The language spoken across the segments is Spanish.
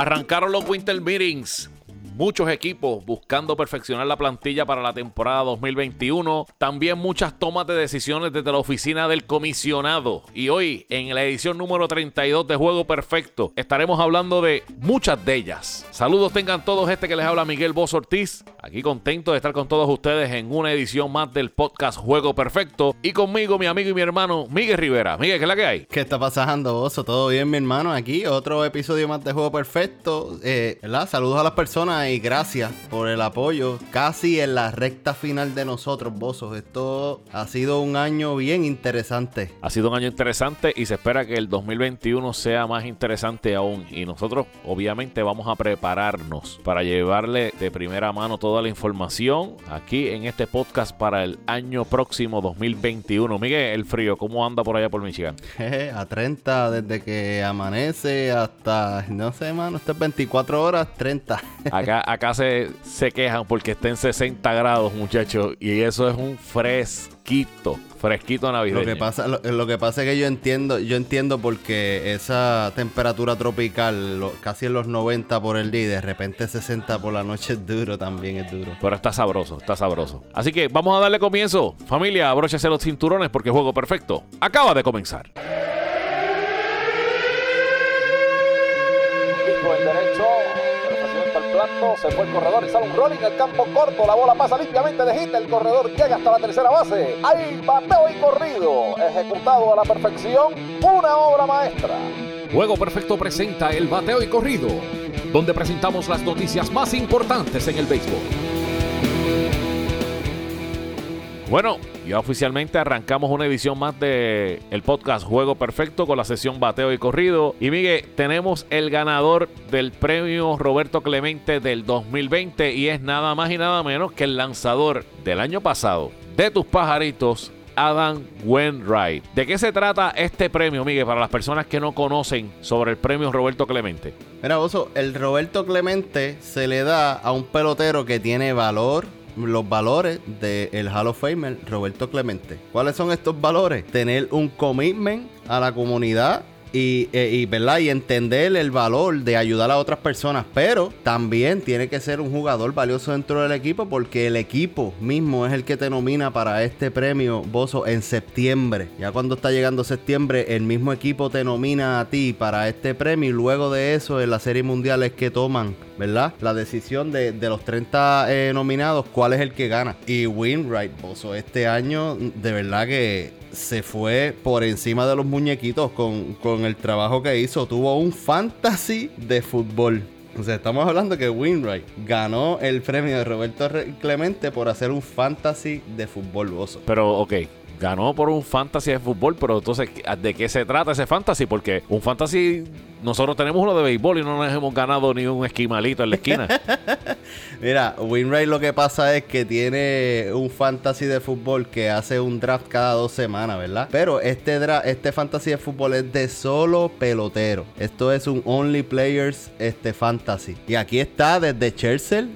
Arrancaron los Winter Meetings muchos equipos buscando perfeccionar la plantilla para la temporada 2021. También muchas tomas de decisiones desde la oficina del comisionado. Y hoy, en la edición número 32 de Juego Perfecto, estaremos hablando de muchas de ellas. Saludos tengan todos este que les habla Miguel Boz Ortiz. Aquí contento de estar con todos ustedes en una edición más del podcast Juego Perfecto. Y conmigo, mi amigo y mi hermano Miguel Rivera. Miguel, ¿qué es la que hay? ¿Qué está pasando, Bozo? ¿Todo bien, mi hermano? Aquí otro episodio más de Juego Perfecto. Eh. Saludos a las personas y gracias por el apoyo. Casi en la recta final de nosotros, Bozos. Esto ha sido un año bien interesante. Ha sido un año interesante y se espera que el 2021 sea más interesante aún. Y nosotros, obviamente, vamos a prepararnos para llevarle de primera mano toda la información aquí en este podcast para el año próximo 2021. Miguel, el frío, ¿cómo anda por allá por Michigan? a 30 desde que amanece hasta, no sé, mano, esto es 24 horas, 30. Acá acá, se, se quejan porque está en 60 grados, muchachos. Y eso es un fresquito fresquito navideño. Lo que pasa, lo, que pasa es que yo entiendo, yo entiendo porque esa temperatura tropical, casi en los 90 por el día y de repente 60 por la noche es duro, también es duro. Pero está sabroso, está sabroso. Así que vamos a darle comienzo. Familia, abróchese los cinturones porque juego perfecto acaba de comenzar. Se fue el corredor y sale un rolling al campo corto, la bola pasa limpiamente de el corredor llega hasta la tercera base, hay bateo y corrido, ejecutado a la perfección, una obra maestra. Juego Perfecto presenta el bateo y corrido, donde presentamos las noticias más importantes en el béisbol. Bueno, ya oficialmente arrancamos una edición más de el podcast Juego Perfecto con la sesión bateo y corrido. Y Miguel, tenemos el ganador del premio Roberto Clemente del 2020 y es nada más y nada menos que el lanzador del año pasado de tus pajaritos, Adam Wainwright. ¿De qué se trata este premio, Miguel, para las personas que no conocen sobre el premio Roberto Clemente? Mira, Bozo, el Roberto Clemente se le da a un pelotero que tiene valor, los valores del Hall of Famer Roberto Clemente. ¿Cuáles son estos valores? Tener un commitment a la comunidad y, eh, y, ¿verdad? y entender el valor de ayudar a otras personas, pero también tiene que ser un jugador valioso dentro del equipo porque el equipo mismo es el que te nomina para este premio Bozo en septiembre. Ya cuando está llegando septiembre, el mismo equipo te nomina a ti para este premio y luego de eso en la serie mundial es que toman, ¿verdad? La decisión de, los 30 eh, nominados, cuál es el que gana. Y Winright, Bozo, este año de verdad que se fue por encima de los muñequitos con, con el trabajo que hizo. Tuvo un fantasy de fútbol. O sea, estamos hablando que Winright ganó el premio de Roberto Clemente por hacer un fantasy de fútbol. Pero, ok, ganó por un fantasy de fútbol, pero entonces, ¿de qué se trata ese fantasy? Porque un fantasy, nosotros tenemos uno de béisbol y no nos hemos ganado ni un esquimalito en la esquina. Mira, Winray lo que pasa es que tiene un fantasy de fútbol que hace un draft cada dos semanas, ¿verdad? Pero este, este fantasy de fútbol es de solo pelotero. Esto es un only players este fantasy. Y aquí está desde Chelsea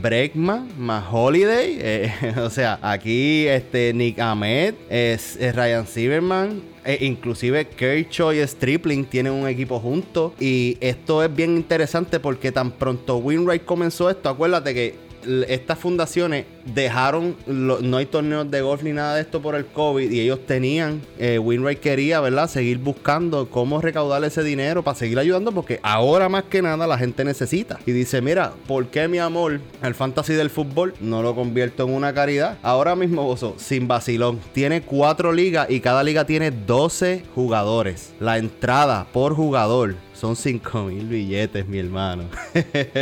Bregman más Holiday. Eh, o sea, aquí este Nick Ahmed, es, Ryan Silverman, e inclusive Kershaw y Stripling tienen un equipo juntos. Y esto es bien interesante porque tan pronto Winright comenzó esto, acuérdate que estas fundaciones dejaron, no hay torneos de golf ni nada de esto por el COVID y ellos tenían, eh, quería, ¿verdad? Seguir buscando cómo recaudar ese dinero para seguir ayudando porque ahora más que nada la gente necesita. Y dice, mira, ¿por qué mi amor, el fantasy del fútbol, no lo convierto en una caridad? Ahora mismo, Bozo, sin vacilón, tiene cuatro ligas y cada liga tiene 12 jugadores. La entrada por jugador son 5 mil billetes, mi hermano.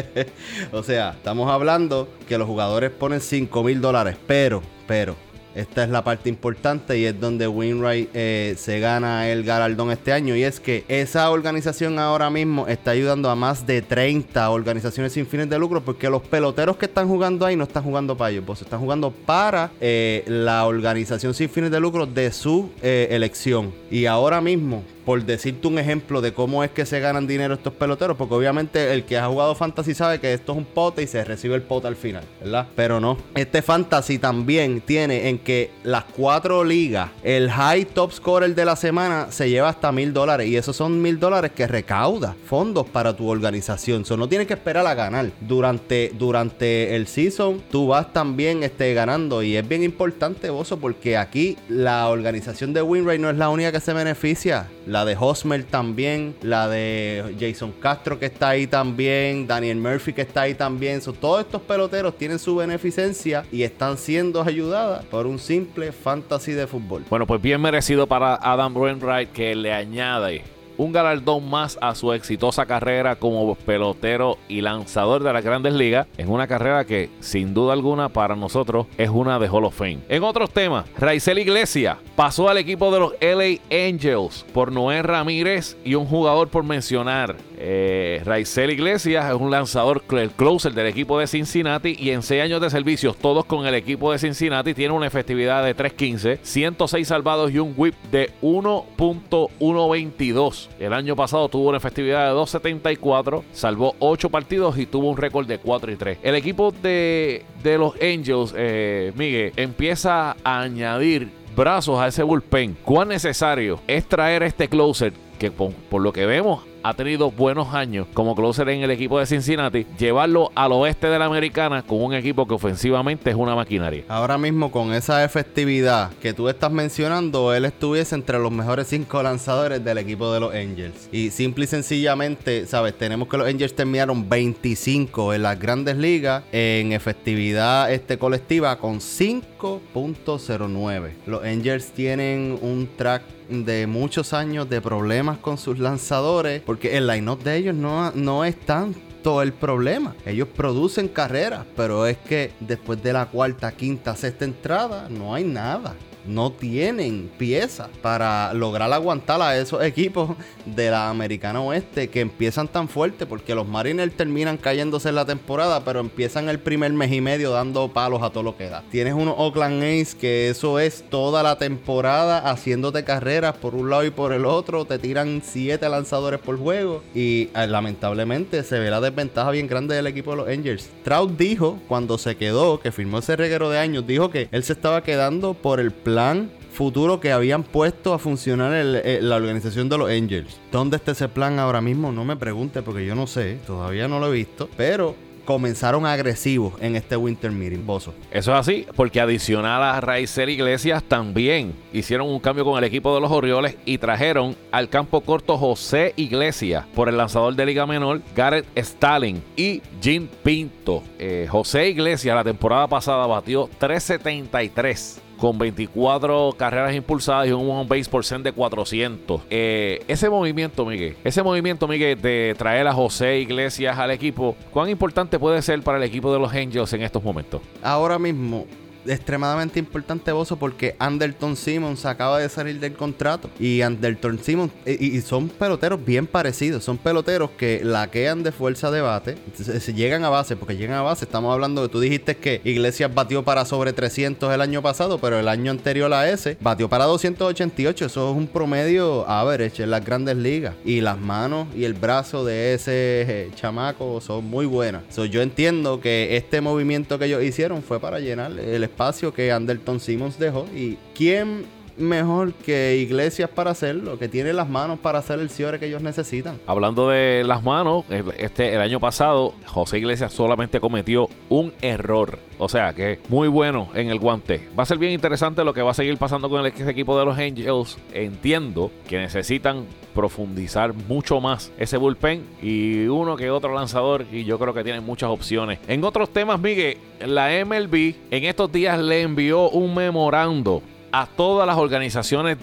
o sea, estamos hablando que los jugadores ponen 5 mil dólares, pero, pero, esta es la parte importante y es donde Winright eh, se gana el galardón este año. Y es que esa organización ahora mismo está ayudando a más de 30 organizaciones sin fines de lucro porque los peloteros que están jugando ahí no están jugando para ellos, pues están jugando para eh, la organización sin fines de lucro de su eh, elección. Y ahora mismo por decirte un ejemplo de cómo es que se ganan dinero estos peloteros, porque obviamente el que ha jugado fantasy sabe que esto es un pote y se recibe el pote al final, ¿verdad? Pero no. Este fantasy también tiene en que las cuatro ligas, el high top scorer de la semana se lleva hasta mil dólares y esos son mil dólares que recauda fondos para tu organización. So, no tienes que esperar a ganar. Durante, durante el season, tú vas también este, ganando y es bien importante, Bozo, porque aquí la organización de Winray no es la única que se beneficia. De Hosmer también, la de Jason Castro que está ahí también, Daniel Murphy que está ahí también. Todos estos peloteros tienen su beneficencia y están siendo ayudadas por un simple fantasy de fútbol. Bueno, pues bien merecido para Adam Wainwright que le añade un galardón más a su exitosa carrera como pelotero y lanzador de las grandes ligas, en una carrera que sin duda alguna para nosotros es una de Hall of Fame. En otros temas, Raizel Iglesias pasó al equipo de los LA Angels por Noé Ramírez y un jugador por mencionar. Eh, Raizel Iglesias es un lanzador, closer del equipo de Cincinnati y en 6 años de servicios, todos con el equipo de Cincinnati, tiene una efectividad de 3.15, 106 salvados y un whip de 1.122. El año pasado tuvo una efectividad de 2.74, salvó 8 partidos y tuvo un récord de 4 y 3. El equipo de, de los Angels, eh, Miguel, empieza a añadir brazos a ese bullpen. ¿Cuán necesario es traer este closer que por, lo que vemos ha tenido buenos años como closer en el equipo de Cincinnati, llevarlo al oeste de la americana con un equipo que ofensivamente es una maquinaria. Ahora mismo con esa efectividad que tú estás mencionando, él estuviese entre los mejores cinco lanzadores del equipo de los Angels. Y simple y sencillamente, sabes, tenemos que los Angels terminaron 25 en las grandes ligas en efectividad este, colectiva con 5.09. Los Angels tienen un track de muchos años de problemas con sus lanzadores, porque el line-up de ellos no, no es tanto el problema. Ellos producen carreras, pero es que después de la cuarta, quinta, sexta entrada, no hay nada no tienen piezas para lograr aguantar a esos equipos de la Americana Oeste que empiezan tan fuerte porque los Mariners terminan cayéndose en la temporada, pero empiezan el primer mes y medio dando palos a todo lo que da. Tienes unos Oakland A's que eso es toda la temporada haciéndote carreras por un lado y por el otro, te tiran siete lanzadores por juego y eh, lamentablemente se ve la desventaja bien grande del equipo de los Angels. Trout dijo cuando se quedó, que firmó ese reguero de años, dijo que él se estaba quedando por el plan plan futuro que habían puesto a funcionar eh, la organización de los Angels. ¿Dónde está ese plan ahora mismo? No me pregunte porque yo no sé, todavía no lo he visto, pero comenzaron agresivos en este Winter Meeting, Bozo. Eso es así, porque adicional a Raizel Iglesias también hicieron un cambio con el equipo de los Orioles y trajeron al campo corto José Iglesias por el lanzador de Liga Menor, Garrett Stalin y Jim Pinto. Eh, José Iglesias la temporada pasada batió 373 con 24 carreras impulsadas y un one base por de 400. Eh, ese movimiento, Miguel, ese movimiento, Miguel, de traer a José Iglesias al equipo, ¿cuán importante puede ser para el equipo de los Angels en estos momentos? Ahora mismo, extremadamente importante, Bozo, porque Anderton Simmons acaba de salir del contrato. Y Anderton Simmons, y, son peloteros bien parecidos. Son peloteros que laquean de fuerza de bate. Se, llegan a base, porque llegan a base. Estamos hablando de, tú dijiste que Iglesias batió para sobre 300 el año pasado, pero el año anterior a ese batió para 288. Eso es un promedio average en las grandes ligas. Y las manos y el brazo de ese eh, chamaco son muy buenas. yo entiendo que este movimiento que ellos hicieron fue para llenar el espacio espacio que Anderton Simmons dejó. ¿Y quién mejor que Iglesias para hacerlo, que tiene las manos para hacer el cierre que ellos necesitan. Hablando de las manos, este el año pasado José Iglesias solamente cometió un error. O sea que muy bueno en el guante. Va a ser bien interesante lo que va a seguir pasando con el equipo de los Angels. Entiendo que necesitan profundizar mucho más ese bullpen y uno que otro lanzador y yo creo que tienen muchas opciones. En otros temas, Miguel, la MLB en estos días le envió un memorando a todas las organizaciones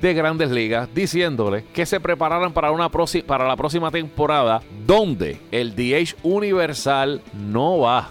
de grandes ligas diciéndole que se prepararan para, una para la próxima temporada donde el DH universal no va.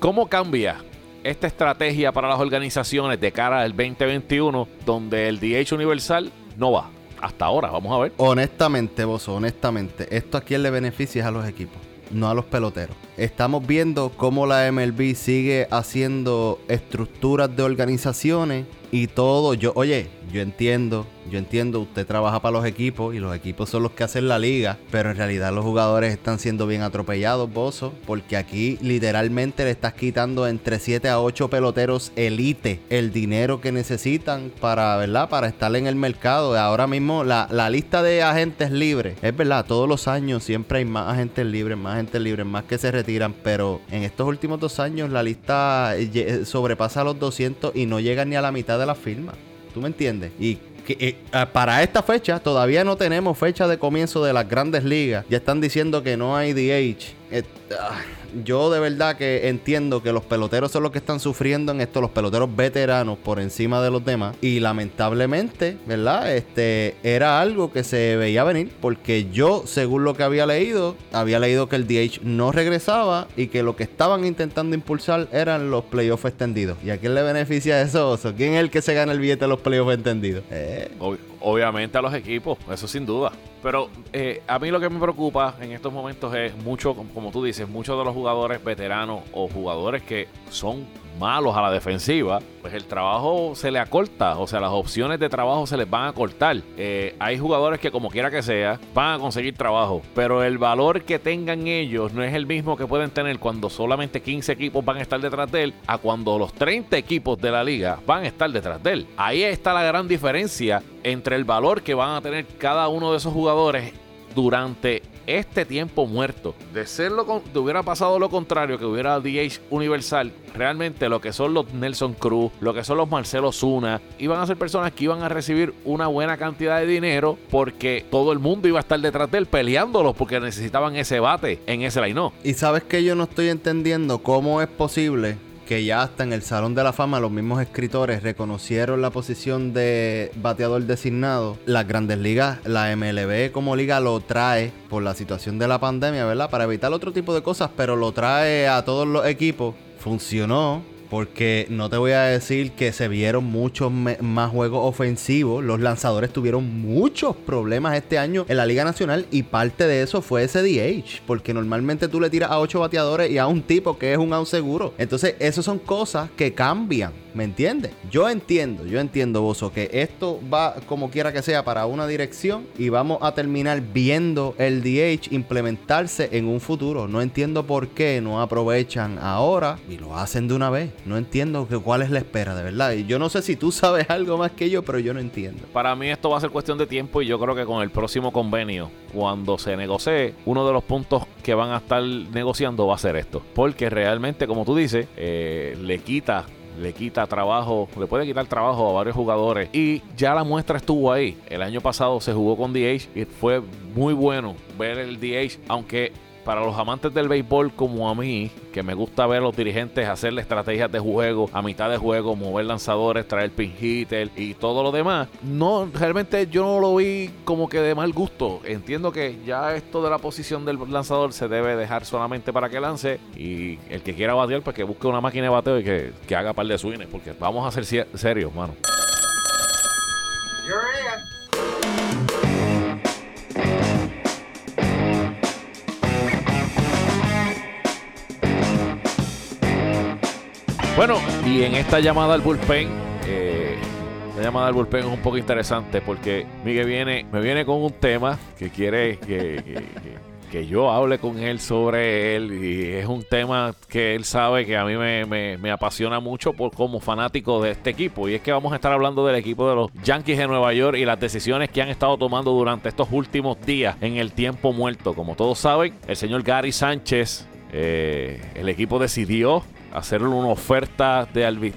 ¿Cómo cambia esta estrategia para las organizaciones de cara al 2021 donde el DH universal no va? Hasta ahora, vamos a ver. Honestamente, vos, honestamente, esto a quién le beneficia a los equipos no a los peloteros. Estamos viendo cómo la MLB sigue haciendo estructuras de organizaciones y todo. Yo, oye, yo entiendo, yo entiendo, usted trabaja para los equipos y los equipos son los que hacen la liga, pero en realidad los jugadores están siendo bien atropellados, Bozo, porque aquí literalmente le estás quitando entre 7 a 8 peloteros elite el dinero que necesitan para, ¿verdad? Para estar en el mercado. Ahora mismo la, la lista de agentes libres, es verdad, todos los años siempre hay más agentes libres, más agentes libres, más que se retiran, pero en estos últimos dos años la lista eh, sobrepasa los 200 y no llega ni a la mitad de la firma. ¿Tú me entiendes? Y que, eh, ah, para esta fecha todavía no tenemos fecha de comienzo de las grandes ligas. Ya están diciendo que no hay DH. Eh, ah, yo de verdad que entiendo que los peloteros son los que están sufriendo en esto, los peloteros veteranos por encima de los demás. Y lamentablemente, ¿verdad? Este era algo que se veía venir. Porque yo, según lo que había leído, había leído que el DH no regresaba y que lo que estaban intentando impulsar eran los playoffs extendidos. ¿Y a quién le beneficia eso, ¿Quién es el que se gana el billete de los playoffs extendidos? Eh. obviamente a los equipos, eso sin duda. Pero eh, a mí lo que me preocupa en estos momentos es mucho, como tú dices, muchos de los jugadores veteranos o jugadores que son malos a la defensiva, pues el trabajo se le acorta, o sea, las opciones de trabajo se les van a cortar. Eh, hay jugadores que como quiera que sea, van a conseguir trabajo, pero el valor que tengan ellos no es el mismo que pueden tener cuando solamente 15 equipos van a estar detrás de él, a cuando los 30 equipos de la liga van a estar detrás de él. Ahí está la gran diferencia entre el valor que van a tener cada uno de esos jugadores durante este tiempo muerto. De ser lo de hubiera pasado lo contrario, que hubiera DH universal, realmente lo que son los Nelson Cruz, lo que son los Marcelo Zuna, iban a ser personas que iban a recibir una buena cantidad de dinero porque todo el mundo iba a estar detrás de él peleándolos porque necesitaban ese bate en ese line. Y sabes que yo no estoy entendiendo cómo es posible que ya hasta en el Salón de la Fama los mismos escritores reconocieron la posición de bateador designado. Las grandes ligas, la MLB como liga lo trae por la situación de la pandemia, ¿verdad? Para evitar otro tipo de cosas, pero lo trae a todos los equipos. Funcionó, porque no te voy a decir que se vieron muchos más juegos ofensivos. Los lanzadores tuvieron muchos problemas este año en la Liga Nacional y parte de eso fue ese DH. Porque normalmente tú le tiras a 8 bateadores y a un tipo que es un out seguro. Entonces, esas son cosas que cambian. ¿Me entiendes? Yo entiendo, yo entiendo, Bozo, que esto va como quiera que sea para una dirección y vamos a terminar viendo el DH implementarse en un futuro. No entiendo por qué no aprovechan ahora y lo hacen de una vez. No entiendo que, cuál es la espera, de verdad. Y yo no sé si tú sabes algo más que yo, pero yo no entiendo. Para mí esto va a ser cuestión de tiempo y yo creo que con el próximo convenio, cuando se negocie, uno de los puntos que van a estar negociando va a ser esto. Porque realmente, como tú dices, eh, le quita le quita trabajo, le puede quitar trabajo a varios jugadores. Y ya la muestra estuvo ahí. El año pasado se jugó con DH y fue muy bueno ver el DH, aunque para los amantes del béisbol como a mí, que me gusta ver a los dirigentes hacerle estrategias de juego a mitad de juego, mover lanzadores, traer pin hitter y todo lo demás, no, realmente yo no lo vi como que de mal gusto. Entiendo que ya esto de la posición del lanzador se debe dejar solamente para que lance y el que quiera batear, pues que busque una máquina de bateo y que, que haga par de swings, porque vamos a ser serios, mano. Bueno, y en esta llamada al bullpen, eh, la llamada al bullpen es un poco interesante porque Miguel viene, me viene con un tema que quiere que, que, yo hable con él sobre él y es un tema que él sabe que a mí me, me, apasiona mucho por como fanático de este equipo y es que vamos a estar hablando del equipo de los Yankees de Nueva York y las decisiones que han estado tomando durante estos últimos días en el tiempo muerto. Como todos saben, el señor Gary Sánchez, eh, el equipo decidió hacerle una oferta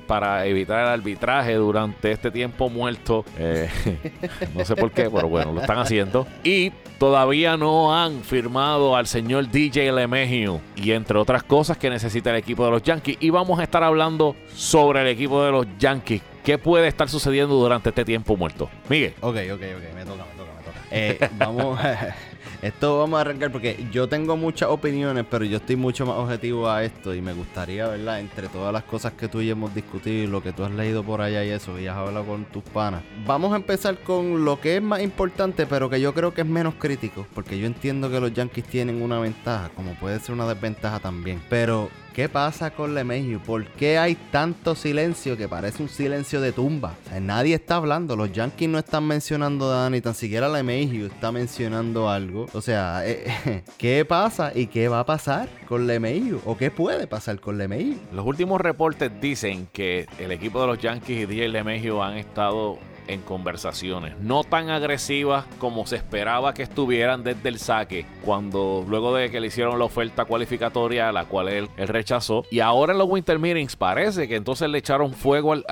para evitar el arbitraje durante este tiempo muerto. Eh, no sé por qué, pero bueno, lo están haciendo. Y todavía no han firmado al señor DJ LeMahieu. Y entre otras cosas que necesita el equipo de los Yankees. Y vamos a estar hablando sobre el equipo de los Yankees. ¿Qué puede estar sucediendo durante este tiempo muerto? Miguel. Ok, ok, ok. Me toca, me toca, me toca. Eh, vamos. Esto vamos a arrancar porque yo tengo muchas opiniones, pero yo estoy mucho más objetivo a esto y me gustaría, ¿verdad? Entre todas las cosas que tú y hemos discutido y lo que tú has leído por allá y eso, y has hablado con tus panas. Vamos a empezar con lo que es más importante, pero que yo creo que es menos crítico, porque yo entiendo que los Yankees tienen una ventaja, como puede ser una desventaja también. Pero ¿qué pasa con LeMahieu? ¿Por qué hay tanto silencio que parece un silencio de tumba? Nadie está hablando. Los Yankees no están mencionando a ni tan siquiera LeMahieu está mencionando algo. O sea, eh, ¿qué pasa y qué va a pasar con LeMahieu? ¿O qué puede pasar con LeMahieu? Los últimos reportes dicen que el equipo de los Yankees y DJ LeMahieu han estado en conversaciones, no tan agresivas como se esperaba que estuvieran desde el saque, cuando luego de que le hicieron la oferta cualificatoria, la cual él, rechazó, y ahora en los Winter Meetings parece que entonces le echaron fuego, al,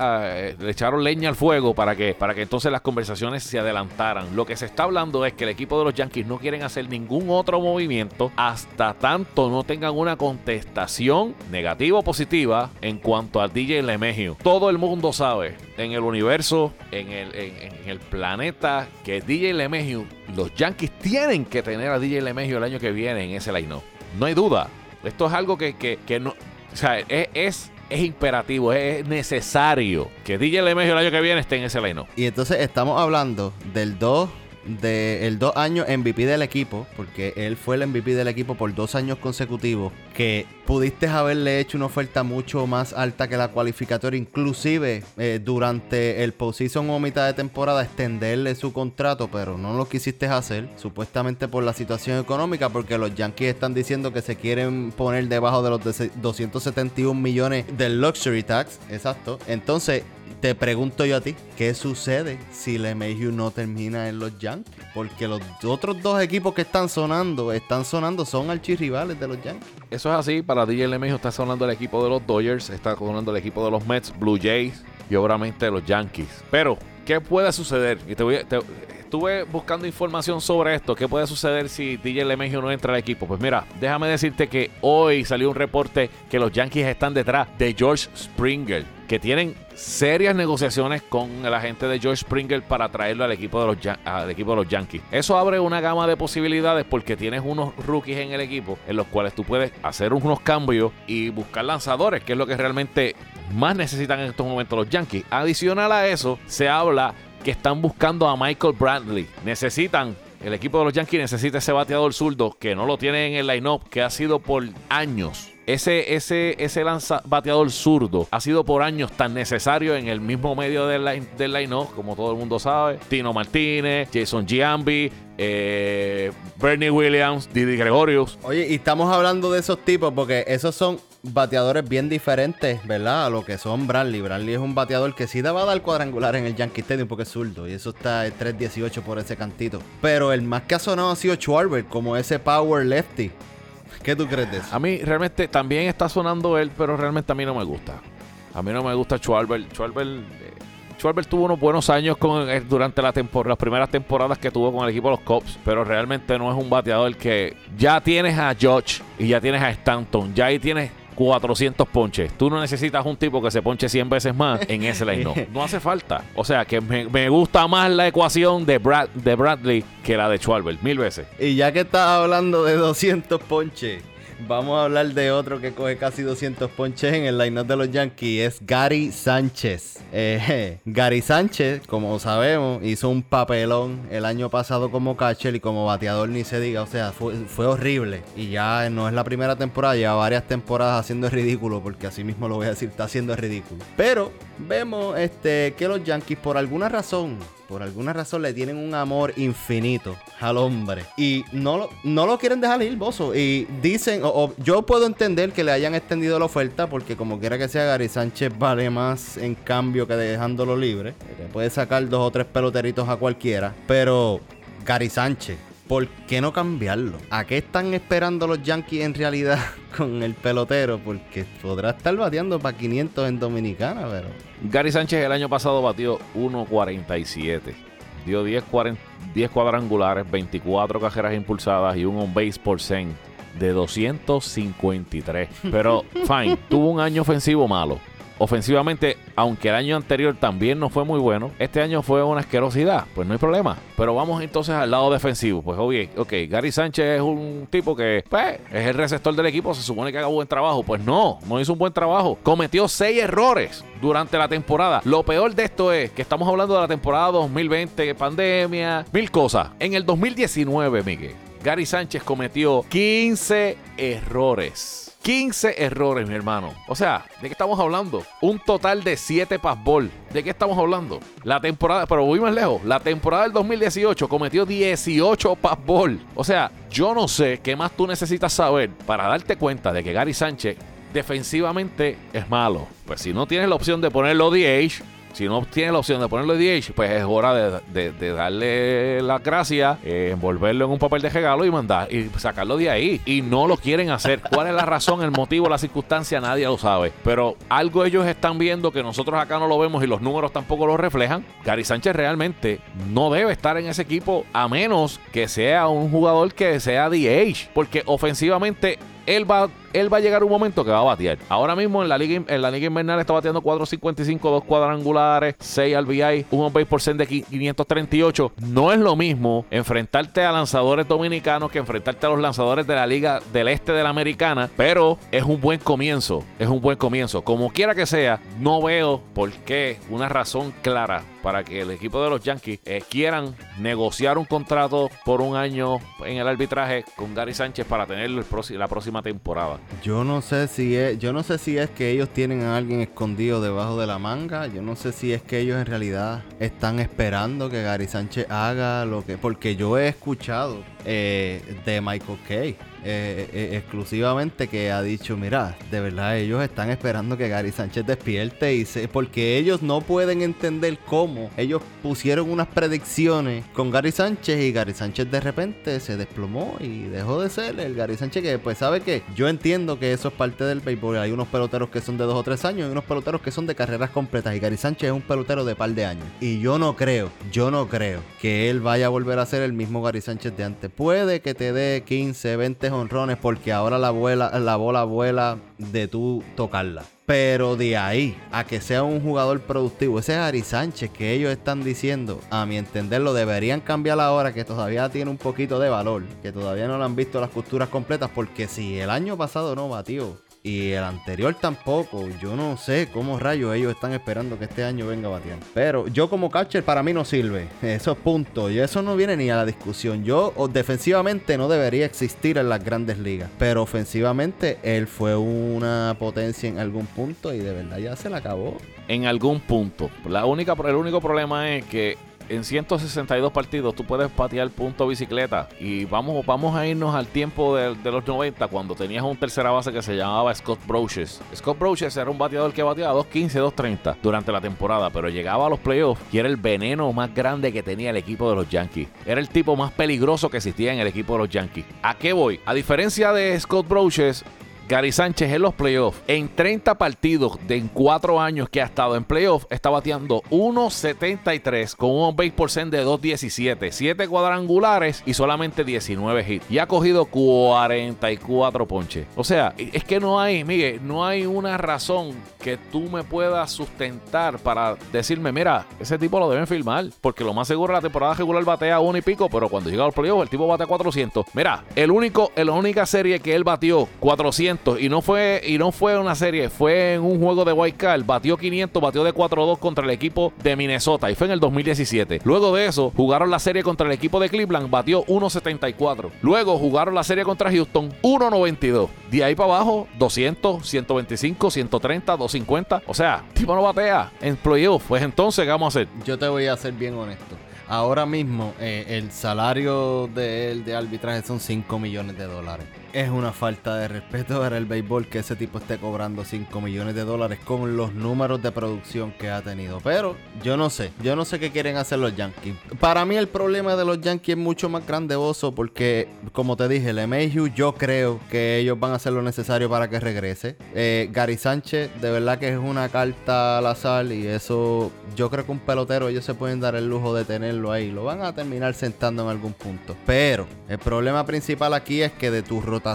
le echaron leña al fuego para que, para que entonces las conversaciones se adelantaran. Lo que se está hablando es que el equipo de los Yankees no quieren hacer ningún otro movimiento hasta tanto no tengan una contestación negativa o positiva en cuanto a DJ LeMahieu. Todo el mundo sabe en el universo, en el, en, el planeta, que DJ LeMahieu, los Yankees tienen que tener a DJ LeMahieu el año que viene en ese line -up. No hay duda. Esto es algo que, que, no. O sea, es, es es imperativo, es necesario que DJ LeMahieu el año que viene esté en ese line -up. Y entonces estamos hablando del 2 de el dos años MVP del equipo, porque él fue el MVP del equipo por dos años consecutivos, que pudiste haberle hecho una oferta mucho más alta que la cualificatoria, inclusive eh, durante el postseason o mitad de temporada extenderle su contrato, pero no lo quisiste hacer, supuestamente por la situación económica, porque los Yankees están diciendo que se quieren poner debajo de los 271 millones del luxury tax, exacto. Entonces, te pregunto yo a ti, ¿qué sucede si LeMahieu no termina en los Yankees? Porque los otros dos equipos que están sonando, están sonando, son archirrivales de los Yankees. Eso es así, para DJ LeMahieu está sonando el equipo de los Dodgers, está sonando el equipo de los Mets, Blue Jays y obviamente los Yankees. Pero, ¿qué puede suceder? Y te voy estuve buscando información sobre esto. ¿Qué puede suceder si DJ LeMahieu no entra al equipo? Pues mira, déjame decirte que hoy salió un reporte que los Yankees están detrás de George Springer, que tienen serias negociaciones con el agente de George Springer para traerlo al equipo de los, al equipo de los Yankees. Eso abre una gama de posibilidades porque tienes unos rookies en el equipo en los cuales tú puedes hacer unos cambios y buscar lanzadores, que es lo que realmente más necesitan en estos momentos los Yankees. Adicional a eso, se habla que están buscando a Michael Bradley. Necesitan el equipo de los Yankees necesita ese bateador zurdo que no lo tiene en el line-up, que ha sido por años. Ese, ese, ese bateador zurdo ha sido por años tan necesario en el mismo medio del line, del line como todo el mundo sabe. Tino Martínez, Jason Giambi, eh, Bernie Williams, Didi Gregorius. Oye, y estamos hablando de esos tipos porque esos son bateadores bien diferentes, ¿verdad? A lo que son Bradley. Bradley es un bateador que sí va a dar cuadrangular en el Yankee Stadium porque es zurdo. Y eso está en 3.18 por ese cantito. Pero el más que ha sonado ha sido Schwarber, como ese power lefty. ¿Qué tú crees? A mí realmente también está sonando él, pero realmente a mí no me gusta. A mí no me gusta Schwarber. Schwarber, eh, tuvo unos buenos años con, durante la las primeras temporadas que tuvo con el equipo de los Cubs, pero realmente no es un bateador que ya tienes a George y ya tienes a Stanton, ya ahí tienes 400 ponches. Tú no necesitas un tipo que se ponche 100 veces más en ese line no. No hace falta. O sea, que me, gusta más la ecuación de, Brad, de Bradley que la de Schwarber, mil veces. Y ya que estás hablando de 200 ponches, Vamos a hablar de otro que coge casi 200 ponches en el line-up de los Yankees. Es Gary Sánchez. Eh, Gary Sánchez, como sabemos, hizo un papelón el año pasado como catcher y como bateador ni se diga. O sea, fue, horrible. Y ya no es la primera temporada, lleva varias temporadas haciendo el ridículo. Porque así mismo lo voy a decir, está haciendo el ridículo. Pero vemos este, que los Yankees, por alguna razón, por alguna razón le tienen un amor infinito al hombre. Y no lo, no lo quieren dejar ir, bozo. Y dicen, o, yo puedo entender que le hayan extendido la oferta, porque como quiera que sea, Gary Sánchez vale más en cambio que dejándolo libre. Le puede sacar dos o tres peloteritos a cualquiera. Pero Gary Sánchez ¿por qué no cambiarlo? ¿A qué están esperando los Yankees en realidad con el pelotero? Porque podrá estar bateando para 500 en Dominicana, pero... Gary Sánchez el año pasado batió 1.47. Dio 10, 10 cuadrangulares, 24 cajeras impulsadas y un on-base por cent de 253. Pero, fine, tuvo un año ofensivo malo. Ofensivamente, aunque el año anterior también no fue muy bueno, este año fue una asquerosidad. Pues no hay problema. Pero vamos entonces al lado defensivo. Pues oye, ok, Gary Sánchez es un tipo que pues, es el receptor del equipo, se supone que haga buen trabajo. Pues no, no hizo un buen trabajo. Cometió seis errores durante la temporada. Lo peor de esto es que estamos hablando de la temporada 2020, pandemia, mil cosas. En el 2019, Miguel. Gary Sánchez cometió 15 errores. 15 errores, mi hermano. O sea, ¿de qué estamos hablando? Un total de 7 passball. ¿De qué estamos hablando? La temporada, pero voy más lejos. La temporada del 2018 cometió 18 passball. O sea, yo no sé qué más tú necesitas saber para darte cuenta de que Gary Sánchez defensivamente es malo. Pues si no tienes la opción de ponerlo DH, si no tiene la opción de ponerlo DH, pues es hora de, darle la gracia, eh, envolverlo en un papel de regalo y mandar y sacarlo de ahí. Y no lo quieren hacer. ¿Cuál es la razón, el motivo, la circunstancia? Nadie lo sabe. Pero algo ellos están viendo que nosotros acá no lo vemos y los números tampoco lo reflejan. Gary Sánchez realmente no debe estar en ese equipo a menos que sea un jugador que sea DH. Porque ofensivamente él va él va a llegar un momento que va a batear. Ahora mismo en la liga, en la liga invernal está bateando 4.55, dos cuadrangulares, 6 RBI, un on base de 538. No es lo mismo enfrentarte a lanzadores dominicanos que enfrentarte a los lanzadores de la liga del este de la americana, pero es un buen comienzo. Es un buen comienzo. Como quiera que sea, no veo por qué una razón clara para que el equipo de los Yankees eh, quieran negociar un contrato por un año en el arbitraje con Gary Sánchez para tener la próxima temporada. Yo no sé si es, yo no sé si es que ellos tienen a alguien escondido debajo de la manga. Yo no sé si es que ellos en realidad están esperando que Gary Sánchez haga lo que, porque yo he escuchado eh, de Michael Kay eh, eh, exclusivamente que ha dicho, mira, de verdad ellos están esperando que Gary Sánchez despierte y se, porque ellos no pueden entender cómo ellos pusieron unas predicciones con Gary Sánchez y Gary Sánchez de repente se desplomó y dejó de ser el Gary Sánchez que pues sabe que yo entiendo que eso es parte del béisbol, hay unos peloteros que son de dos o tres años y unos peloteros que son de carreras completas y Gary Sánchez es un pelotero de par de años y yo no creo, yo no creo que él vaya a volver a ser el mismo Gary Sánchez de antes. Puede que te dé 15, 20 honrones porque ahora la, la bola vuela de tú tocarla. Pero de ahí a que sea un jugador productivo, ese es Ari Sánchez que ellos están diciendo, a mi entender, lo deberían cambiar ahora que todavía tiene un poquito de valor, que todavía no le han visto las costuras completas, porque si el año pasado no batió y el anterior tampoco. Yo no sé cómo rayos ellos están esperando que este año venga a batear. Pero yo como catcher para mí no sirve. Esos puntos. Y eso no viene ni a la discusión. Yo defensivamente no debería existir en las grandes ligas. Pero ofensivamente él fue una potencia en algún punto y de verdad ya se la acabó. En algún punto. La única, el único problema es que en 162 partidos tú puedes patear punto bicicleta. Y vamos, vamos a irnos al tiempo de, los 90 cuando tenías un tercera base que se llamaba Scott Broches. Scott Broches era un bateador que bateaba 215, 230 durante la temporada, pero llegaba a los playoffs y era el veneno más grande que tenía el equipo de los Yankees. Era el tipo más peligroso que existía en el equipo de los Yankees. ¿A qué voy? A diferencia de Scott Broches, Gary Sánchez en los playoffs, en 30 partidos de en 4 años que ha estado en playoffs, está bateando 1.73 con un base por de 2.17, 7 cuadrangulares y solamente 19 hits. Y ha cogido 44 ponches. O sea, es que no hay, Miguel, no hay una razón que tú me puedas sustentar para decirme, mira, ese tipo lo deben filmar. Porque lo más seguro la temporada regular batea uno y pico, pero cuando llega a los playoffs, el tipo batea 400. Mira, el único, la única serie que él batió 400 y no fue y no fue una serie, fue en un juego de White Card, batió 500, batió de 4-2 contra el equipo de Minnesota y fue en el 2017. Luego de eso, jugaron la serie contra el equipo de Cleveland, batió 1.74. Luego jugaron la serie contra Houston, 1.92. De ahí para abajo, 200, 125, 130, 250. O sea, tipo no batea en playoff. Pues entonces, ¿qué vamos a hacer? Yo te voy a ser bien honesto. Ahora mismo, eh, el salario de él de arbitraje son 5 millones de dólares es una falta de respeto para el béisbol que ese tipo esté cobrando 5 millones de dólares con los números de producción que ha tenido. Pero yo no sé, yo no sé qué quieren hacer los Yankees. Para mí el problema de los Yankees es mucho más grandeoso porque, como te dije, LeMahieu yo creo que ellos van a hacer lo necesario para que regrese. Eh, Gary Sánchez, de verdad que es una carta al azar y eso yo creo que un pelotero ellos se pueden dar el lujo de tenerlo ahí. Lo van a terminar sentando en algún punto. Pero el problema principal aquí es que de tu rotación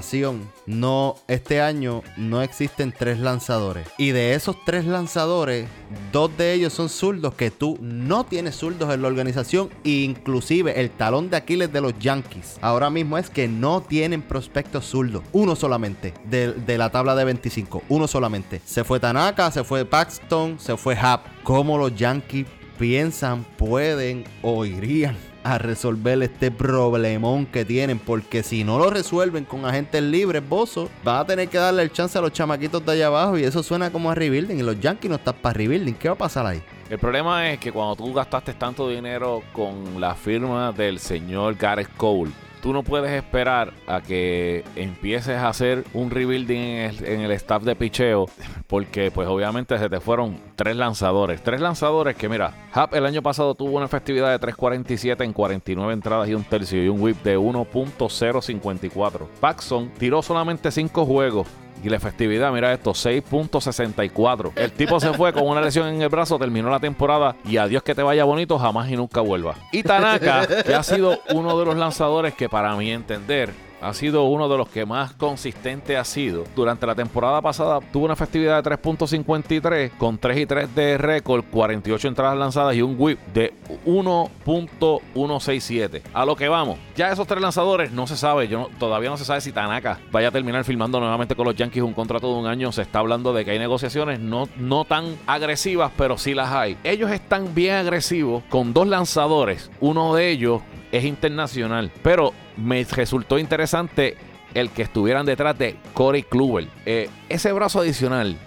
no, este año no existen tres lanzadores. Y de esos tres lanzadores, dos de ellos son zurdos que tú no tienes zurdos en la organización. inclusive el talón de Aquiles de los Yankees ahora mismo es que no tienen prospectos zurdos. Uno solamente de, de la tabla de 25. Uno solamente. Se fue Tanaka, se fue Paxton, se fue Happ. Como los Yankees piensan, pueden o irían a resolver este problemón que tienen. Porque si no lo resuelven con agentes libres, Bozo, van a tener que darle el chance a los chamaquitos de allá abajo. Y eso suena como a rebuilding. Y los Yankees no están para rebuilding. ¿Qué va a pasar ahí? El problema es que cuando tú gastaste tanto dinero con la firma del señor Gareth Cole, tú no puedes esperar a que empieces a hacer un rebuilding en el, en el staff de picheo, porque pues obviamente se te fueron tres lanzadores. Tres lanzadores que mira, Hap el año pasado tuvo una efectividad de 3.47 en 49 entradas y un tercio y un whip de 1.054. Paxson tiró solamente 5 juegos y la efectividad, mira esto, 6.64. El tipo se fue con una lesión en el brazo, terminó la temporada y adiós que te vaya bonito, jamás y nunca vuelva. Y Tanaka, que ha sido uno de los lanzadores que para mi entender ha sido uno de los que más consistente ha sido. Durante la temporada pasada tuvo una efectividad de 3.53 con 3 y 3 de récord, 48 entradas lanzadas y un whip de 1.167. A lo que vamos, ya esos tres lanzadores no se sabe, yo todavía no se sabe si Tanaka vaya a terminar filmando nuevamente con los Yankees un contrato de un año. Se está hablando de que hay negociaciones no, no tan agresivas, pero sí las hay. Ellos están bien agresivos con dos lanzadores. Uno de ellos es internacional, pero me resultó interesante el que estuvieran detrás de Corey Kluber. Eh, ese brazo adicional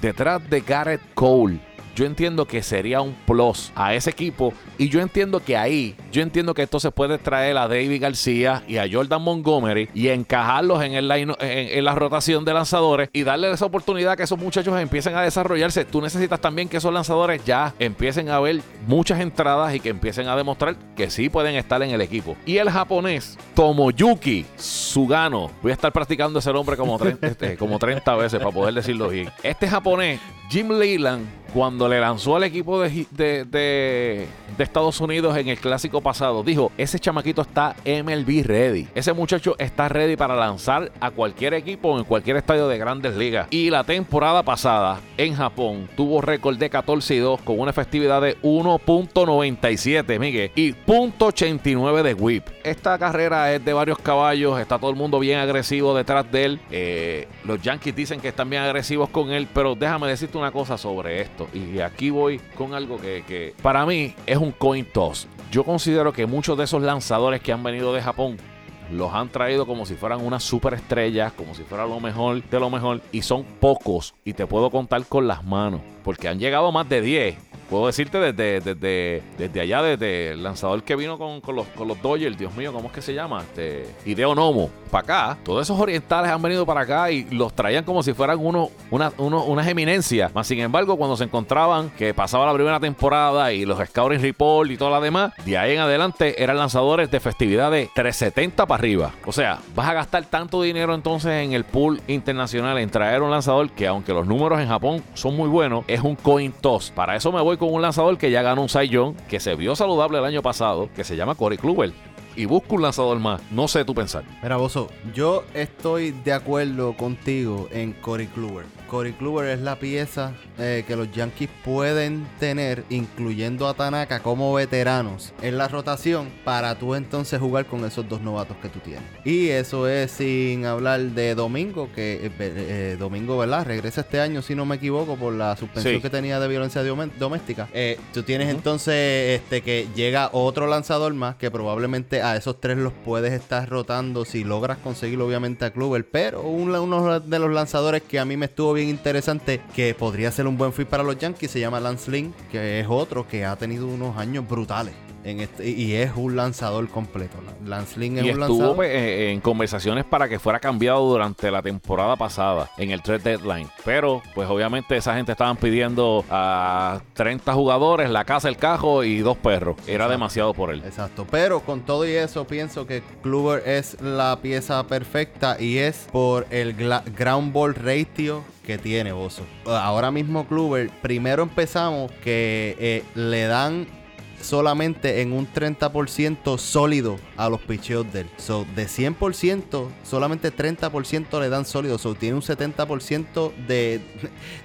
detrás de Garrett Cole yo entiendo que sería un plus a ese equipo. Y yo entiendo que ahí, yo entiendo que esto se puede traer a David García y a Jordan Montgomery y encajarlos en, el en, la rotación de lanzadores y darle esa oportunidad que esos muchachos empiecen a desarrollarse. Tú necesitas también que esos lanzadores ya empiecen a ver muchas entradas y que empiecen a demostrar que sí pueden estar en el equipo. Y el japonés, Tomoyuki Sugano, voy a estar practicando ese nombre como 30, este, como 30 veces para poder decirlo bien. Este japonés, Jim Leland, cuando le lanzó al equipo de, de, Estados Unidos en el clásico pasado, dijo, ese chamaquito está MLB ready. Ese muchacho está ready para lanzar a cualquier equipo en cualquier estadio de grandes ligas. Y la temporada pasada en Japón tuvo récord de 14 y 2 con una efectividad de 1.97, Miguel, y .89 de whip. Esta carrera es de varios caballos, está todo el mundo bien agresivo detrás de él. Eh, los Yankees dicen que están bien agresivos con él, pero déjame decirte una cosa sobre esto. Y aquí voy con algo que, para mí es un coin toss. Yo considero que muchos de esos lanzadores que han venido de Japón los han traído como si fueran unas superestrellas, como si fuera lo mejor de lo mejor, y son pocos, y te puedo contar con las manos, porque han llegado más de 10 puedo decirte desde, desde, desde allá, desde el lanzador que vino con, los, con los Dodgers, Dios mío, ¿cómo es que se llama? Este, Hideo Nomo, para acá. Todos esos orientales han venido para acá y los traían como si fueran uno, una, uno, unas eminencias. Más sin embargo, cuando se encontraban que pasaba la primera temporada y los Scouting Report y todo lo demás, de ahí en adelante eran lanzadores de festividad de 370 para arriba. O sea, vas a gastar tanto dinero entonces en el pool internacional en traer un lanzador que aunque los números en Japón son muy buenos, es un coin toss. Para eso me voy con un lanzador que ya ganó un Cy Young, que se vio saludable el año pasado, que se llama Corey Kluber y busca un lanzador más. No sé tu pensar. Mira, Bozo, yo estoy de acuerdo contigo en Corey Kluber. Corey Kluber es la pieza eh, que los Yankees pueden tener, incluyendo a Tanaka como veteranos en la rotación, para tú entonces jugar con esos dos novatos que tú tienes. Y eso es sin hablar de Domingo, que eh, eh, Domingo, ¿verdad? Regresa este año, si no me equivoco, por la suspensión que tenía de violencia doméstica. tú tienes entonces este que llega otro lanzador más que probablemente a esos tres los puedes estar rotando si logras conseguirlo, obviamente, a Kluber. Pero uno de los lanzadores que a mí me estuvo bien interesante, que podría ser un buen fit para los Yankees, se llama Lance Lynn, que es otro que ha tenido unos años brutales. En este, y es un lanzador completo. Lance Lynn es y un estuvo pues, eh, en conversaciones para que fuera cambiado durante la temporada pasada en el trade deadline. Pero, pues obviamente esa gente estaban pidiendo a 30 jugadores, la casa, el cajo y dos perros. Era demasiado por él. Exacto. Pero con todo y eso, pienso que Kluber es la pieza perfecta y es por el ground ball ratio que tiene Bozo. Ahora mismo Kluber, primero empezamos que eh, le dan solamente en un 30% sólido a los picheos de él. So, de 100%, solamente 30% le dan sólido. So, tiene un 70% de,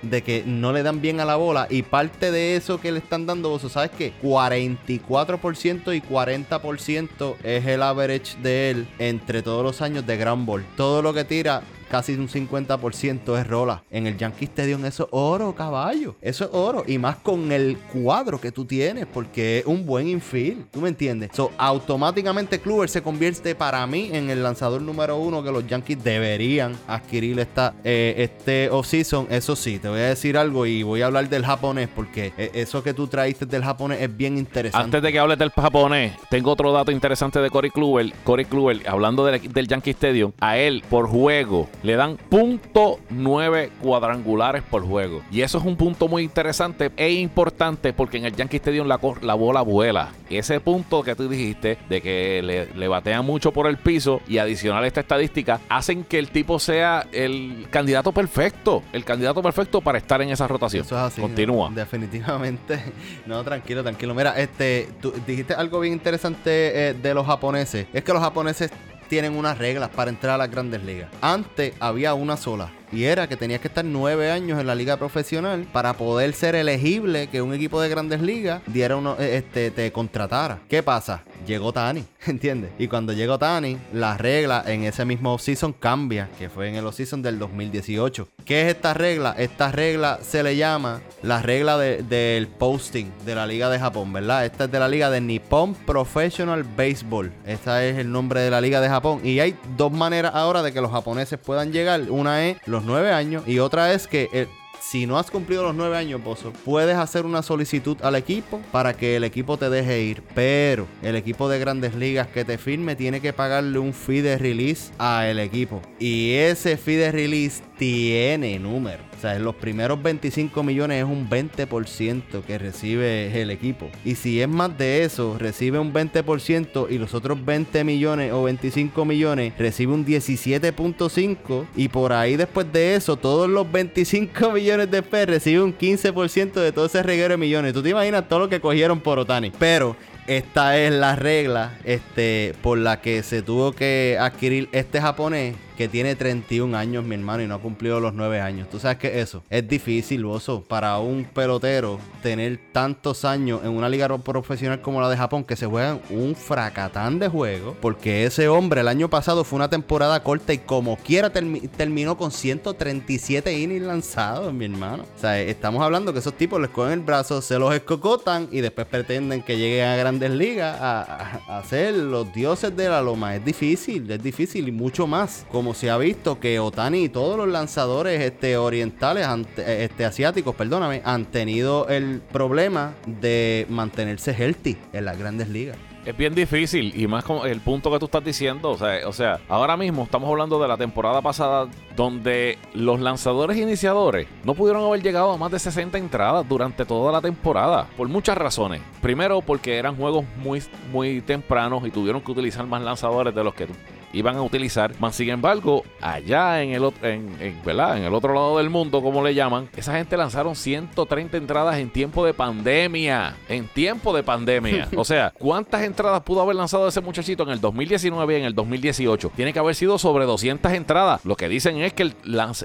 de que no le dan bien a la bola. Y parte de eso que le están dando, vos sabes que 44% y 40% es el average de él entre todos los años de ground ball. Todo lo que tira casi un 50% es rola. En el Yankee Stadium eso es oro, caballo. Eso es oro. Y más con el cuadro que tú tienes, porque es un buen infield. ¿Tú me entiendes? So, automáticamente Kluber se convierte para mí en el lanzador número uno que los Yankees deberían adquirir esta, eh, este off-season. Eso sí, te voy a decir algo y voy a hablar del japonés, porque eh, eso que tú traíste del japonés es bien interesante. Antes de que hables del japonés, tengo otro dato interesante de Corey Kluber. Corey Kluber, hablando del, del Yankee Stadium, a él por juego le dan .9 cuadrangulares por juego. Y eso es un punto muy interesante e importante porque en el Yankee Stadium la, la bola vuela. Ese punto que tú dijiste de que le, le batean mucho por el piso y adicional a esta estadística hacen que el tipo sea el candidato perfecto. El candidato perfecto para estar en esa rotación. Eso es así. Continúa. Definitivamente. No, tranquilo, tranquilo. Mira, este, tú dijiste algo bien interesante eh, de los japoneses. Es que los japoneses tienen unas reglas para entrar a las grandes ligas. Antes había una sola. Y era que tenías que estar nueve años en la liga profesional para poder ser elegible que un equipo de grandes ligas diera uno, eh, este, te contratara. ¿Qué pasa? Llegó Tani, ¿entiendes? Y cuando llegó Tani, la regla en ese mismo offseason cambia, que fue en el offseason del 2018. ¿Qué es esta regla? Esta regla se le llama la regla de- del posting de la liga de Japón, ¿verdad? Esta es de la liga de Nippon Professional Baseball. Este es el nombre de la liga de Japón. Y hay dos maneras ahora de que los japoneses puedan llegar. Una es los nueve años y otra es que... eh, si no has cumplido los nueve años, Bozo, puedes hacer una solicitud al equipo para que el equipo te deje ir. Pero el equipo de grandes ligas que te firme tiene que pagarle un fee de release al equipo. Y ese fee de release tiene número. O sea, en los primeros 25 millones es un 20% que recibe el equipo. Y si es más de eso, recibe un 20% y los otros 20 millones o 25 millones recibe un 17.5%. Y por ahí después de eso, todos los 25 millones después recibe un 15% de todo ese reguero de millones. Tú te imaginas todo lo que cogieron por Otani. Pero esta es la regla este, por la que se tuvo que adquirir este japonés que tiene 31 años, mi hermano, y no ha cumplido los 9 años. Tú sabes que eso es difícil, oso, para un pelotero tener tantos años en una liga profesional como la de Japón, que se juegan un fracatán de juegos, porque ese hombre el año pasado fue una temporada corta y como quiera termi- terminó con 137 innings lanzados, mi hermano. O sea, estamos hablando que esos tipos les cogen el brazo, se los escocotan y después pretenden que lleguen a grandes ligas a, a- a ser los dioses de la loma. Es difícil, es difícil y mucho más. Como se ha visto que Otani y todos los lanzadores este, orientales, ante- este, asiáticos, perdóname, han tenido el problema de mantenerse healthy en las grandes ligas. Es bien difícil y más como el punto que tú estás diciendo, o sea, o sea, ahora mismo estamos hablando de la temporada pasada donde los lanzadores iniciadores no pudieron haber llegado a más de 60 entradas durante toda la temporada por muchas razones. Primero porque eran juegos muy muy tempranos y tuvieron que utilizar más lanzadores de los que iban a utilizar. Más sin embargo, allá en el, en, en- ¿verdad? en el otro lado del mundo, como le llaman, esa gente lanzaron 130 entradas en tiempo de pandemia. En tiempo de pandemia. o sea, ¿cuántas entradas pudo haber lanzado ese muchachito en el 2019 y en el 2018? Tiene que haber sido sobre 200 entradas. Lo que dicen es que el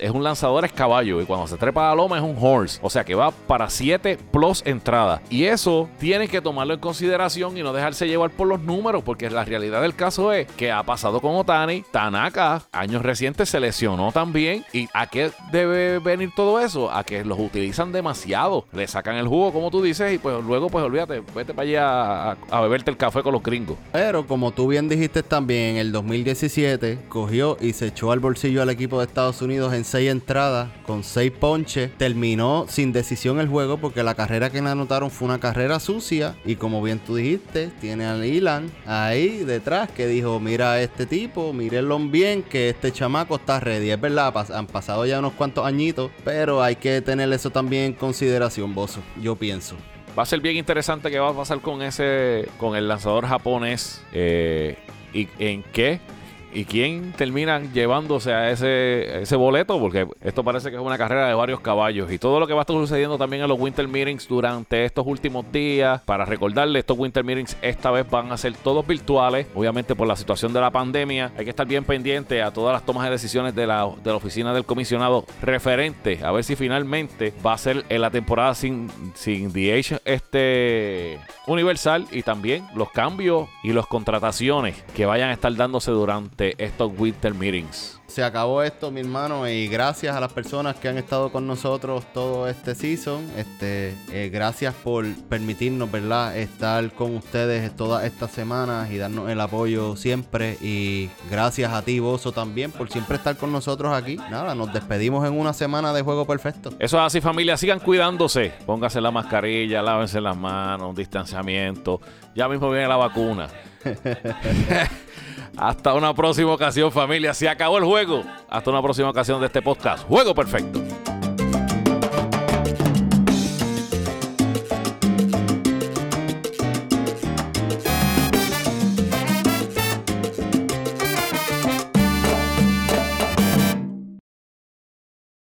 es un lanzador es caballo y cuando se trepa a la loma es un horse. O sea que va para 7 plus entradas. Y eso tienen que tomarlo en consideración y no dejarse llevar por los números, porque la realidad del caso es que ha pasado con Otani, Tanaka, años recientes se lesionó también. ¿Y a qué debe venir todo eso? A que los utilizan demasiado, le sacan el jugo, como tú dices, y pues luego, pues olvídate, vete para allá a, beberte el café con los gringos. Pero como tú bien dijiste también, en el 2017 cogió y se echó al bolsillo al equipo de Estados Unidos en seis entradas, con seis ponches. Terminó sin decisión el juego porque la carrera que le anotaron fue una carrera sucia. Y como bien tú dijiste, tiene al Ilan ahí detrás que dijo, mira este mírenlo bien, que este chamaco está ready. Es verdad, han pasado ya unos cuantos añitos, pero hay que tener eso también en consideración, Bozo. Yo pienso. Va a ser bien interesante qué va a pasar con ese, con el lanzador japonés. eh, y en qué y quién terminan llevándose a ese, ese boleto, porque esto parece que es una carrera de varios caballos. Y todo lo que va a estar sucediendo también en los Winter Meetings durante estos últimos días. Para recordarle, estos Winter Meetings esta vez van a ser todos virtuales. Obviamente por la situación de la pandemia. Hay que estar bien pendiente a todas las tomas de decisiones de la, de la oficina del comisionado referente. A ver si finalmente va a ser en la temporada sin, sin DH este universal. Y también los cambios y las contrataciones que vayan a estar dándose durante estos Winter Meetings. Se acabó esto, mi hermano, y gracias a las personas que han estado con nosotros todo este season. Este, eh, gracias por permitirnos, ¿verdad?, estar con ustedes todas estas semanas y darnos el apoyo siempre. Y gracias a ti, Bozo, también, por siempre estar con nosotros aquí. Nada, nos despedimos en una semana de juego perfecto. Eso es así, familia. Sigan cuidándose. Póngase la mascarilla, lávense las manos, distanciamiento. Ya mismo viene la vacuna. Hasta una próxima ocasión, familia. Se acabó el juego. Hasta una próxima ocasión de este podcast. Juego perfecto.